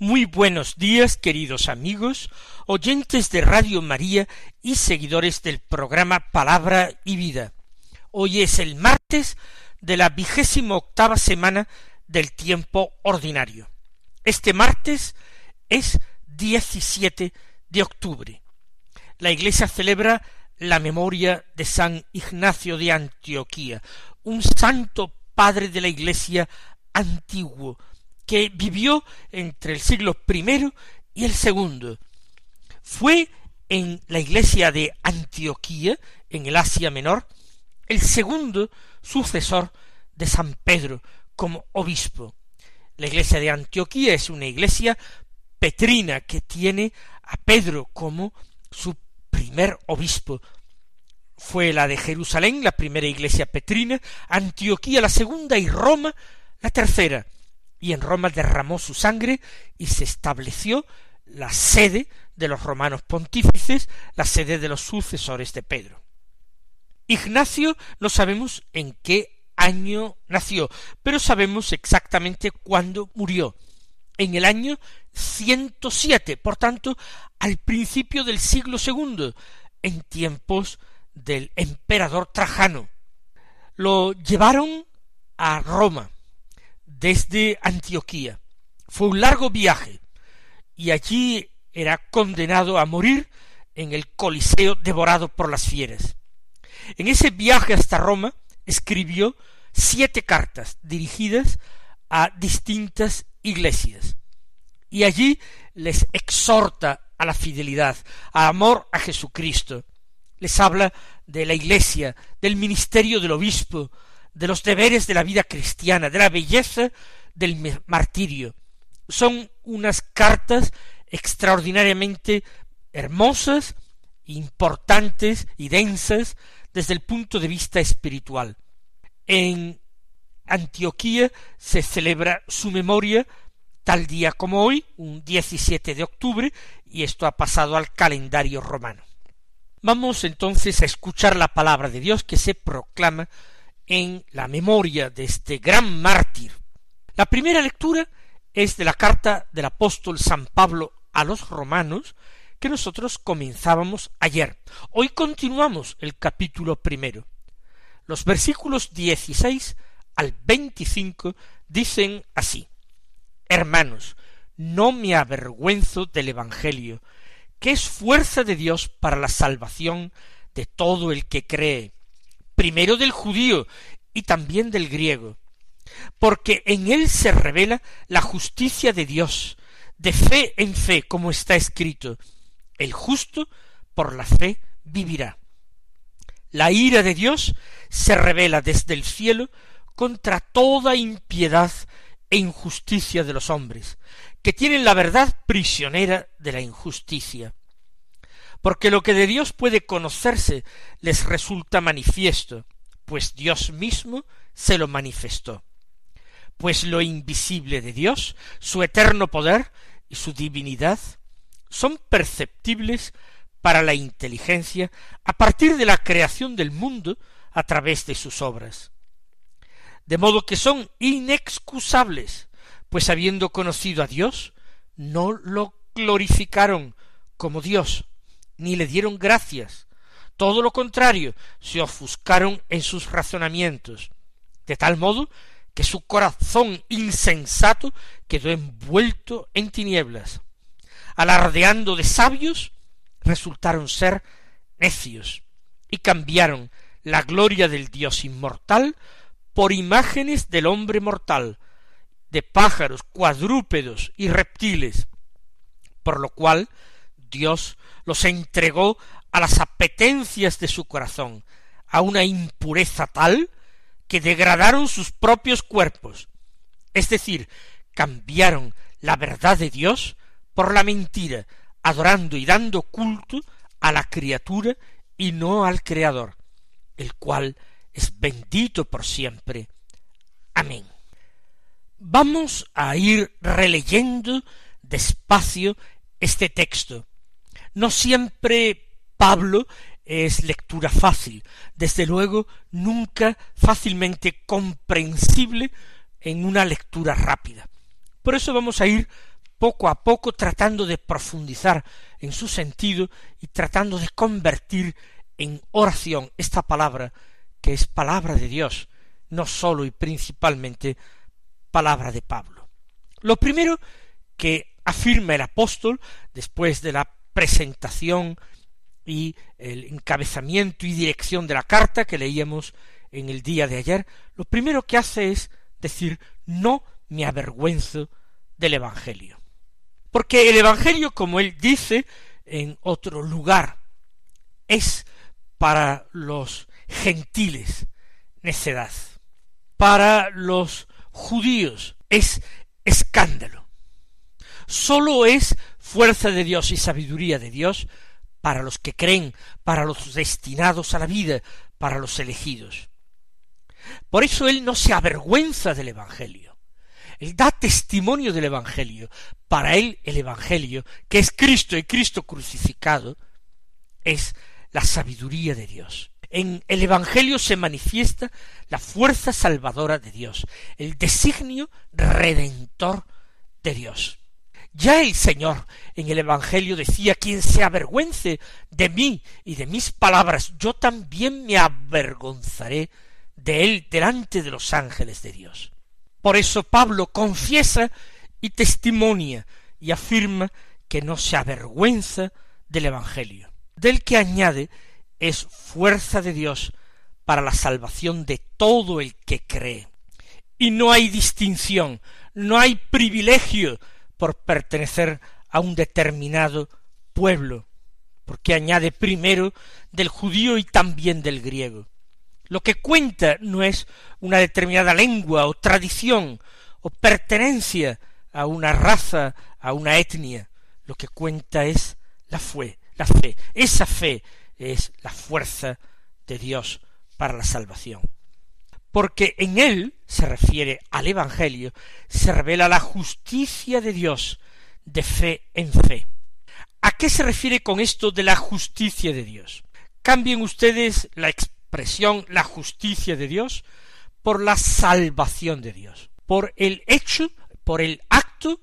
Muy buenos días, queridos amigos, oyentes de Radio María y seguidores del programa Palabra y Vida. Hoy es el martes de la vigésima octava semana del tiempo ordinario. Este martes es 17 de octubre. La Iglesia celebra la memoria de San Ignacio de Antioquía, un santo padre de la Iglesia antiguo, que vivió entre el siglo I y el segundo. Fue en la iglesia de Antioquía, en el Asia Menor, el segundo sucesor de San Pedro como obispo. La iglesia de Antioquía es una iglesia petrina que tiene a Pedro como su primer obispo. Fue la de Jerusalén, la primera iglesia petrina, Antioquía la segunda y Roma la tercera y en Roma derramó su sangre y se estableció la sede de los romanos pontífices, la sede de los sucesores de Pedro. Ignacio no sabemos en qué año nació, pero sabemos exactamente cuándo murió. En el año 107, por tanto, al principio del siglo segundo, en tiempos del emperador Trajano. Lo llevaron a Roma, desde Antioquía. Fue un largo viaje y allí era condenado a morir en el Coliseo devorado por las fieras. En ese viaje hasta Roma escribió siete cartas dirigidas a distintas iglesias y allí les exhorta a la fidelidad, a amor a Jesucristo. Les habla de la iglesia, del ministerio del obispo, de los deberes de la vida cristiana, de la belleza del martirio. Son unas cartas extraordinariamente hermosas, importantes y densas desde el punto de vista espiritual. En Antioquía se celebra su memoria tal día como hoy, un 17 de octubre, y esto ha pasado al calendario romano. Vamos entonces a escuchar la palabra de Dios que se proclama en la memoria de este gran mártir. La primera lectura es de la carta del apóstol San Pablo a los romanos que nosotros comenzábamos ayer. Hoy continuamos el capítulo primero. Los versículos 16 al 25 dicen así Hermanos, no me avergüenzo del Evangelio, que es fuerza de Dios para la salvación de todo el que cree, primero del judío y también del griego, porque en él se revela la justicia de Dios, de fe en fe, como está escrito, el justo por la fe vivirá. La ira de Dios se revela desde el cielo contra toda impiedad e injusticia de los hombres, que tienen la verdad prisionera de la injusticia porque lo que de Dios puede conocerse les resulta manifiesto, pues Dios mismo se lo manifestó. Pues lo invisible de Dios, su eterno poder y su divinidad, son perceptibles para la inteligencia a partir de la creación del mundo a través de sus obras. De modo que son inexcusables, pues habiendo conocido a Dios, no lo glorificaron como Dios, ni le dieron gracias. Todo lo contrario, se ofuscaron en sus razonamientos, de tal modo que su corazón insensato quedó envuelto en tinieblas. Alardeando de sabios, resultaron ser necios, y cambiaron la gloria del Dios inmortal por imágenes del hombre mortal, de pájaros, cuadrúpedos y reptiles, por lo cual Dios los entregó a las apetencias de su corazón, a una impureza tal que degradaron sus propios cuerpos, es decir, cambiaron la verdad de Dios por la mentira, adorando y dando culto a la criatura y no al Creador, el cual es bendito por siempre. Amén. Vamos a ir releyendo despacio este texto. No siempre Pablo es lectura fácil, desde luego nunca fácilmente comprensible en una lectura rápida. Por eso vamos a ir poco a poco tratando de profundizar en su sentido y tratando de convertir en oración esta palabra que es palabra de Dios, no sólo y principalmente palabra de Pablo. Lo primero que afirma el apóstol después de la presentación y el encabezamiento y dirección de la carta que leíamos en el día de ayer, lo primero que hace es decir no me avergüenzo del Evangelio. Porque el Evangelio, como él dice en otro lugar, es para los gentiles necedad, para los judíos es escándalo. Sólo es fuerza de Dios y sabiduría de Dios para los que creen, para los destinados a la vida, para los elegidos. Por eso él no se avergüenza del Evangelio. Él da testimonio del Evangelio. Para él el Evangelio, que es Cristo y Cristo crucificado, es la sabiduría de Dios. En el Evangelio se manifiesta la fuerza salvadora de Dios, el designio redentor de Dios. Ya el Señor en el Evangelio decía, quien se avergüence de mí y de mis palabras, yo también me avergonzaré de él delante de los ángeles de Dios. Por eso Pablo confiesa y testimonia y afirma que no se avergüenza del Evangelio, del que añade es fuerza de Dios para la salvación de todo el que cree. Y no hay distinción, no hay privilegio por pertenecer a un determinado pueblo, porque añade primero del judío y también del griego. Lo que cuenta no es una determinada lengua o tradición o pertenencia a una raza, a una etnia. Lo que cuenta es la fe, la fe. Esa fe es la fuerza de Dios para la salvación. Porque en él, se refiere al Evangelio, se revela la justicia de Dios de fe en fe. ¿A qué se refiere con esto de la justicia de Dios? Cambien ustedes la expresión la justicia de Dios por la salvación de Dios, por el hecho, por el acto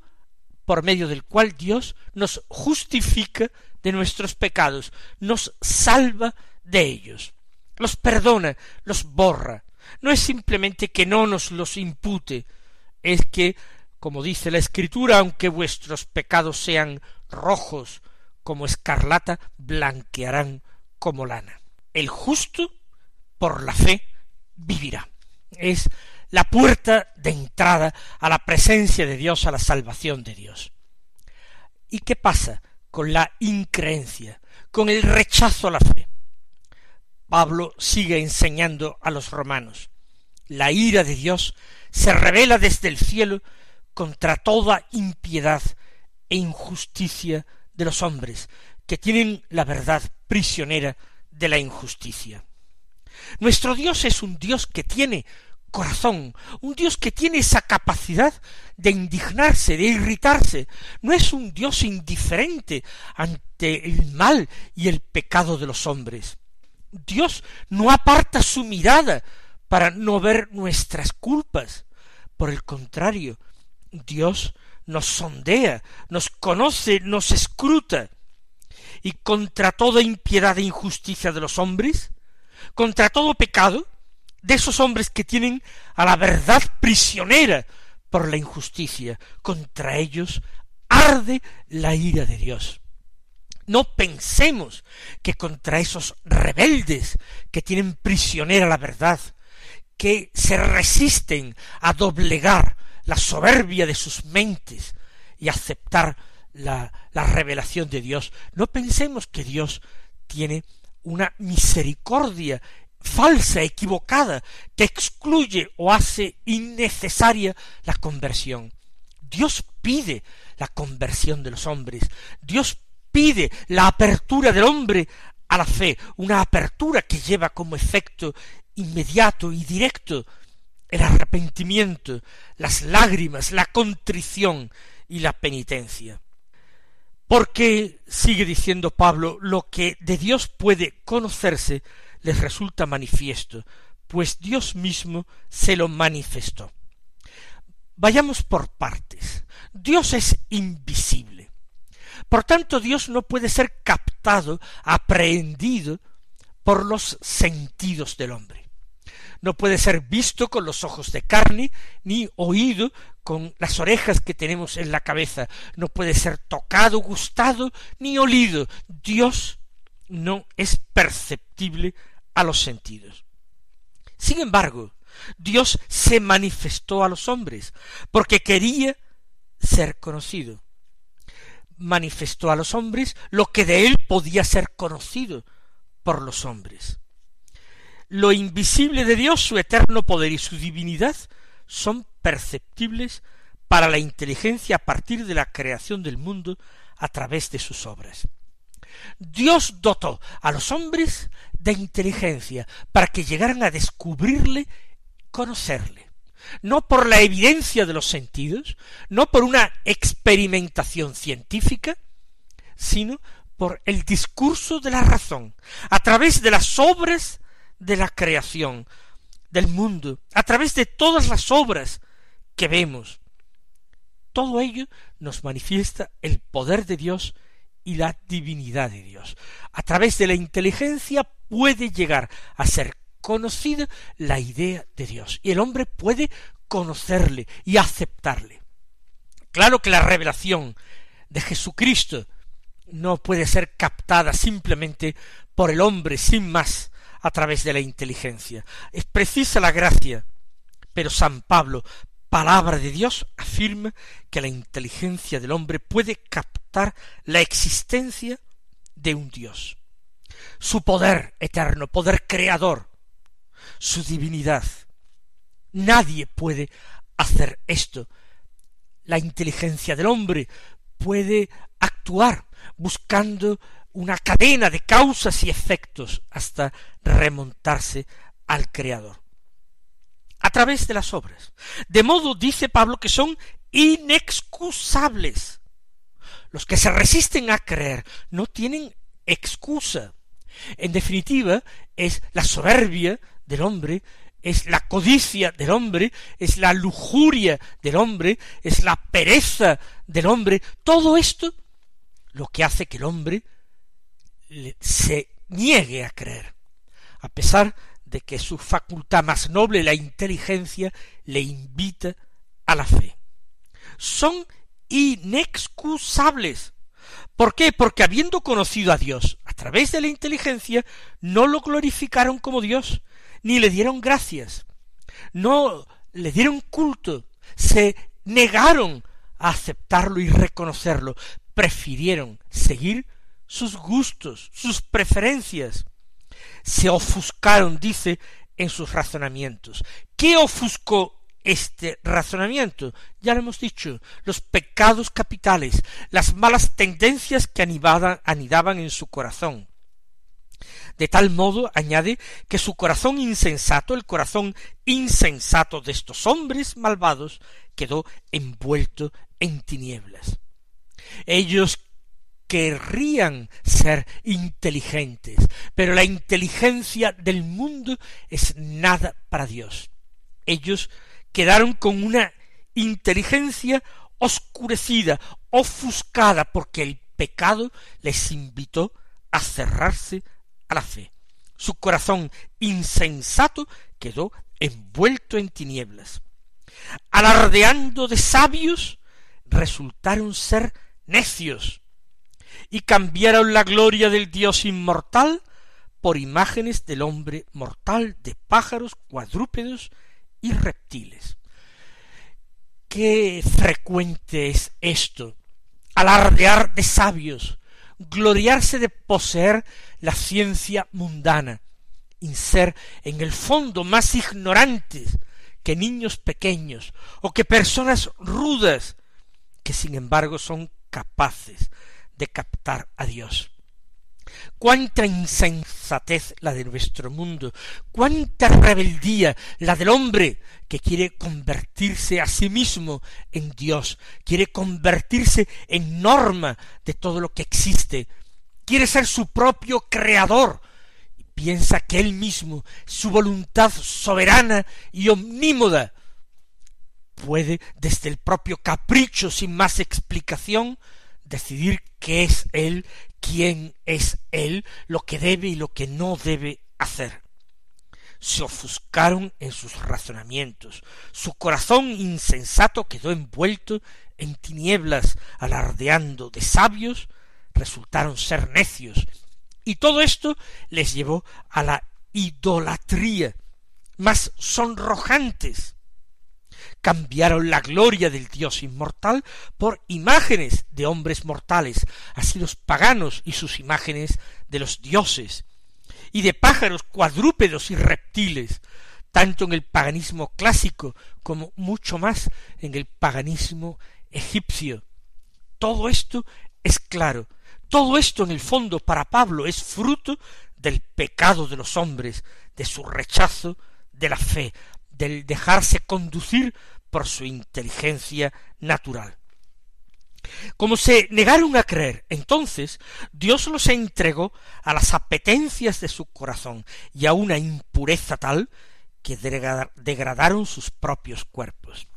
por medio del cual Dios nos justifica de nuestros pecados, nos salva de ellos, los perdona, los borra. No es simplemente que no nos los impute, es que, como dice la Escritura, aunque vuestros pecados sean rojos como escarlata, blanquearán como lana. El justo por la fe vivirá. Es la puerta de entrada a la presencia de Dios, a la salvación de Dios. ¿Y qué pasa con la increencia, con el rechazo a la fe? Pablo sigue enseñando a los romanos. La ira de Dios se revela desde el cielo contra toda impiedad e injusticia de los hombres, que tienen la verdad prisionera de la injusticia. Nuestro Dios es un Dios que tiene corazón, un Dios que tiene esa capacidad de indignarse, de irritarse, no es un Dios indiferente ante el mal y el pecado de los hombres. Dios no aparta su mirada para no ver nuestras culpas. Por el contrario, Dios nos sondea, nos conoce, nos escruta, y contra toda impiedad e injusticia de los hombres, contra todo pecado de esos hombres que tienen a la verdad prisionera por la injusticia. Contra ellos arde la ira de Dios. No pensemos que contra esos rebeldes que tienen prisionera la verdad, que se resisten a doblegar la soberbia de sus mentes y aceptar la, la revelación de Dios, no pensemos que Dios tiene una misericordia falsa, equivocada, que excluye o hace innecesaria la conversión. Dios pide la conversión de los hombres, Dios pide la apertura del hombre a la fe, una apertura que lleva como efecto inmediato y directo el arrepentimiento, las lágrimas, la contrición y la penitencia. Porque, sigue diciendo Pablo, lo que de Dios puede conocerse les resulta manifiesto, pues Dios mismo se lo manifestó. Vayamos por partes. Dios es invisible. Por tanto, Dios no puede ser captado, aprehendido por los sentidos del hombre. No puede ser visto con los ojos de carne, ni oído con las orejas que tenemos en la cabeza. No puede ser tocado, gustado, ni olido. Dios no es perceptible a los sentidos. Sin embargo, Dios se manifestó a los hombres, porque quería ser conocido manifestó a los hombres lo que de él podía ser conocido por los hombres. Lo invisible de Dios, su eterno poder y su divinidad son perceptibles para la inteligencia a partir de la creación del mundo a través de sus obras. Dios dotó a los hombres de inteligencia para que llegaran a descubrirle, conocerle no por la evidencia de los sentidos, no por una experimentación científica, sino por el discurso de la razón, a través de las obras de la creación, del mundo, a través de todas las obras que vemos. Todo ello nos manifiesta el poder de Dios y la divinidad de Dios. A través de la inteligencia puede llegar a ser conocida la idea de Dios y el hombre puede conocerle y aceptarle. Claro que la revelación de Jesucristo no puede ser captada simplemente por el hombre sin más a través de la inteligencia. Es precisa la gracia, pero San Pablo, palabra de Dios, afirma que la inteligencia del hombre puede captar la existencia de un Dios, su poder eterno, poder creador, su divinidad. Nadie puede hacer esto. La inteligencia del hombre puede actuar buscando una cadena de causas y efectos hasta remontarse al Creador. A través de las obras. De modo, dice Pablo, que son inexcusables. Los que se resisten a creer no tienen excusa. En definitiva, es la soberbia del hombre, es la codicia del hombre, es la lujuria del hombre, es la pereza del hombre, todo esto lo que hace que el hombre se niegue a creer, a pesar de que su facultad más noble, la inteligencia, le invita a la fe. Son inexcusables. ¿Por qué? Porque habiendo conocido a Dios a través de la inteligencia, no lo glorificaron como Dios, ni le dieron gracias, no le dieron culto, se negaron a aceptarlo y reconocerlo, prefirieron seguir sus gustos, sus preferencias, se ofuscaron, dice, en sus razonamientos. ¿Qué ofuscó este razonamiento? Ya lo hemos dicho, los pecados capitales, las malas tendencias que anidaban en su corazón, de tal modo, añade, que su corazón insensato, el corazón insensato de estos hombres malvados, quedó envuelto en tinieblas. Ellos querrían ser inteligentes, pero la inteligencia del mundo es nada para Dios. Ellos quedaron con una inteligencia oscurecida, ofuscada, porque el pecado les invitó a cerrarse a la fe. Su corazón insensato quedó envuelto en tinieblas. Alardeando de sabios, resultaron ser necios, y cambiaron la gloria del Dios inmortal por imágenes del hombre mortal, de pájaros, cuadrúpedos y reptiles. Qué frecuente es esto, alardear de sabios, gloriarse de poseer la ciencia mundana, y ser en el fondo más ignorantes que niños pequeños o que personas rudas que sin embargo son capaces de captar a Dios. cuánta insensatez la de nuestro mundo, cuánta rebeldía la del hombre que quiere convertirse a sí mismo en Dios, quiere convertirse en norma de todo lo que existe, quiere ser su propio creador, y piensa que él mismo, su voluntad soberana y omnímoda, puede desde el propio capricho sin más explicación decidir qué es él, quién es él, lo que debe y lo que no debe hacer. Se ofuscaron en sus razonamientos, su corazón insensato quedó envuelto en tinieblas, alardeando de sabios, resultaron ser necios, y todo esto les llevó a la idolatría más sonrojantes, cambiaron la gloria del Dios inmortal por imágenes de hombres mortales, así los paganos y sus imágenes de los dioses, y de pájaros cuadrúpedos y reptiles, tanto en el paganismo clásico como mucho más en el paganismo egipcio. Todo esto es claro, todo esto en el fondo para Pablo es fruto del pecado de los hombres, de su rechazo de la fe, del dejarse conducir por su inteligencia natural. Como se negaron a creer, entonces Dios los entregó a las apetencias de su corazón y a una impureza tal que degradaron sus propios cuerpos.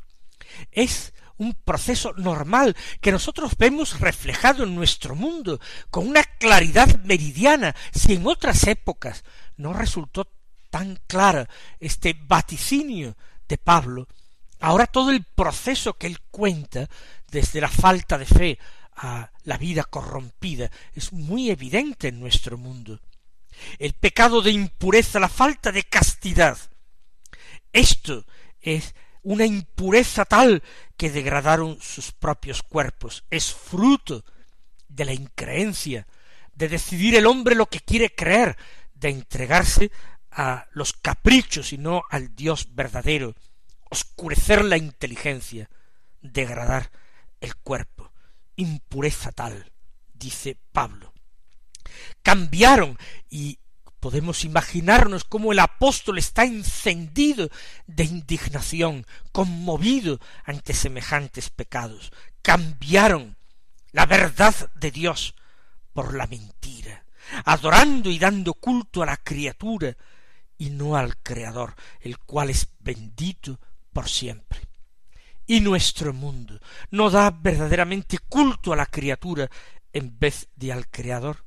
Es un proceso normal que nosotros vemos reflejado en nuestro mundo con una claridad meridiana, si en otras épocas no resultó tan clara este vaticinio de Pablo, ahora todo el proceso que él cuenta desde la falta de fe a la vida corrompida es muy evidente en nuestro mundo. El pecado de impureza, la falta de castidad. Esto es una impureza tal que degradaron sus propios cuerpos. Es fruto de la increencia, de decidir el hombre lo que quiere creer, de entregarse a los caprichos y no al Dios verdadero, oscurecer la inteligencia, degradar el cuerpo, impureza tal, dice Pablo. Cambiaron y podemos imaginarnos cómo el apóstol está encendido de indignación, conmovido ante semejantes pecados. Cambiaron la verdad de Dios por la mentira, adorando y dando culto a la criatura, y no al Creador, el cual es bendito por siempre. Y nuestro mundo no da verdaderamente culto a la criatura en vez de al Creador.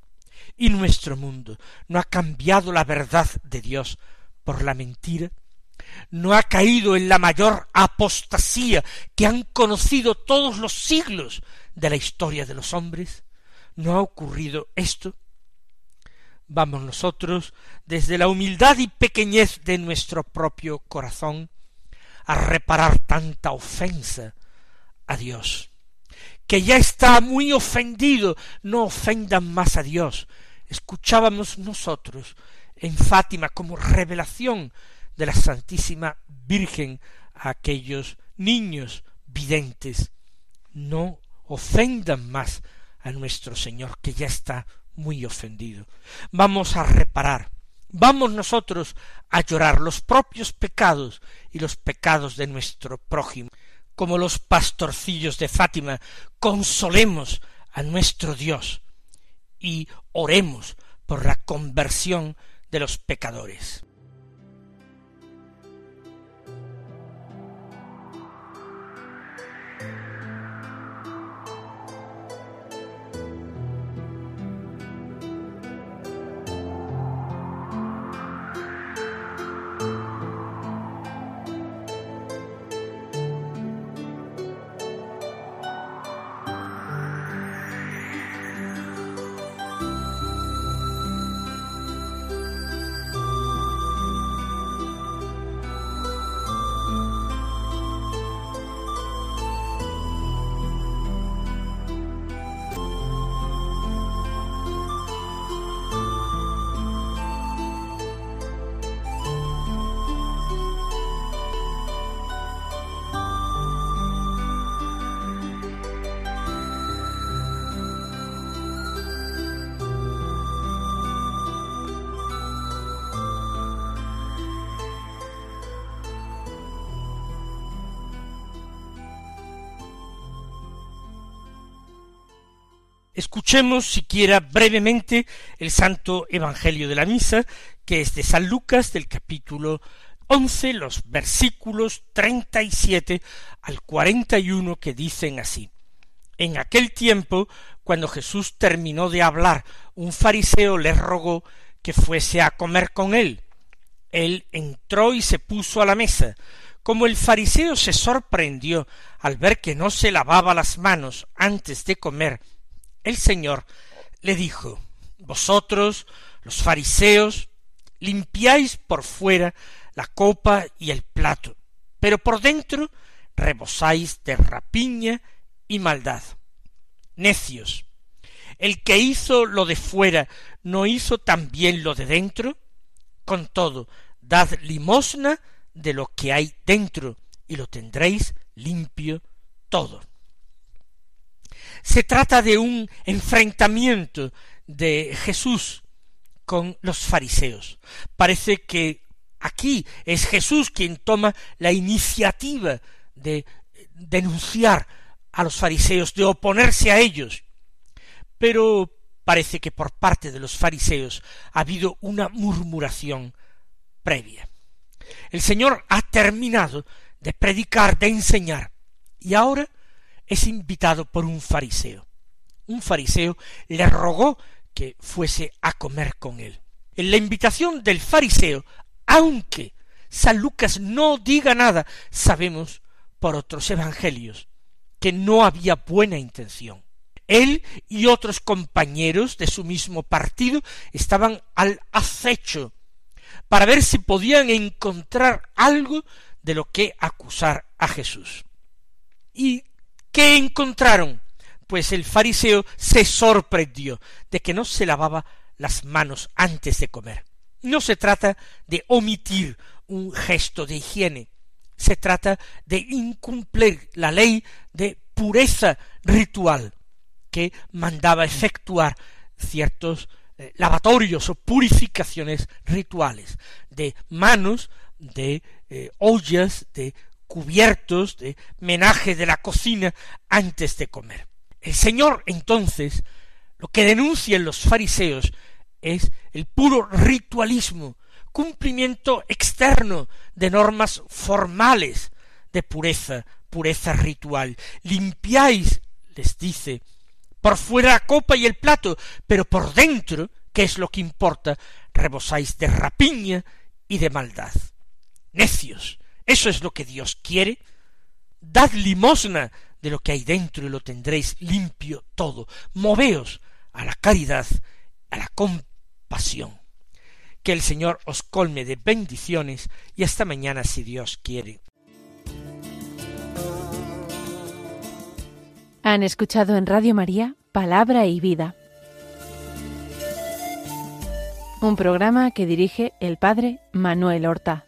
Y nuestro mundo no ha cambiado la verdad de Dios por la mentira. No ha caído en la mayor apostasía que han conocido todos los siglos de la historia de los hombres. ¿No ha ocurrido esto? Vamos nosotros, desde la humildad y pequeñez de nuestro propio corazón, a reparar tanta ofensa a Dios, que ya está muy ofendido, no ofendan más a Dios. Escuchábamos nosotros en Fátima como revelación de la Santísima Virgen a aquellos niños videntes. No ofendan más a nuestro Señor, que ya está muy ofendido. Vamos a reparar, vamos nosotros a llorar los propios pecados y los pecados de nuestro prójimo. Como los pastorcillos de Fátima, consolemos a nuestro Dios y oremos por la conversión de los pecadores. Escuchemos siquiera brevemente el Santo Evangelio de la Misa, que es de San Lucas del capítulo once, los versículos treinta y siete al cuarenta y uno que dicen así. En aquel tiempo, cuando Jesús terminó de hablar, un fariseo le rogó que fuese a comer con él. Él entró y se puso a la mesa. Como el fariseo se sorprendió al ver que no se lavaba las manos antes de comer, el Señor le dijo Vosotros, los fariseos, limpiáis por fuera la copa y el plato, pero por dentro rebosáis de rapiña y maldad. Necios, el que hizo lo de fuera no hizo también lo de dentro. Con todo, dad limosna de lo que hay dentro y lo tendréis limpio todo. Se trata de un enfrentamiento de Jesús con los fariseos. Parece que aquí es Jesús quien toma la iniciativa de denunciar a los fariseos, de oponerse a ellos. Pero parece que por parte de los fariseos ha habido una murmuración previa. El Señor ha terminado de predicar, de enseñar, y ahora es invitado por un fariseo. Un fariseo le rogó que fuese a comer con él. En la invitación del fariseo, aunque San Lucas no diga nada, sabemos por otros evangelios que no había buena intención. Él y otros compañeros de su mismo partido estaban al acecho para ver si podían encontrar algo de lo que acusar a Jesús. Y ¿Qué encontraron? Pues el fariseo se sorprendió de que no se lavaba las manos antes de comer. No se trata de omitir un gesto de higiene, se trata de incumplir la ley de pureza ritual que mandaba efectuar ciertos eh, lavatorios o purificaciones rituales de manos, de eh, ollas, de cubiertos de menaje de la cocina antes de comer. El Señor entonces lo que denuncian los fariseos es el puro ritualismo, cumplimiento externo de normas formales de pureza, pureza ritual. Limpiáis, les dice, por fuera la copa y el plato, pero por dentro, que es lo que importa, rebosáis de rapiña y de maldad. Necios, eso es lo que Dios quiere. Dad limosna de lo que hay dentro y lo tendréis limpio todo. Moveos a la caridad, a la compasión. Que el Señor os colme de bendiciones y hasta mañana si Dios quiere. Han escuchado en Radio María Palabra y Vida, un programa que dirige el Padre Manuel Horta.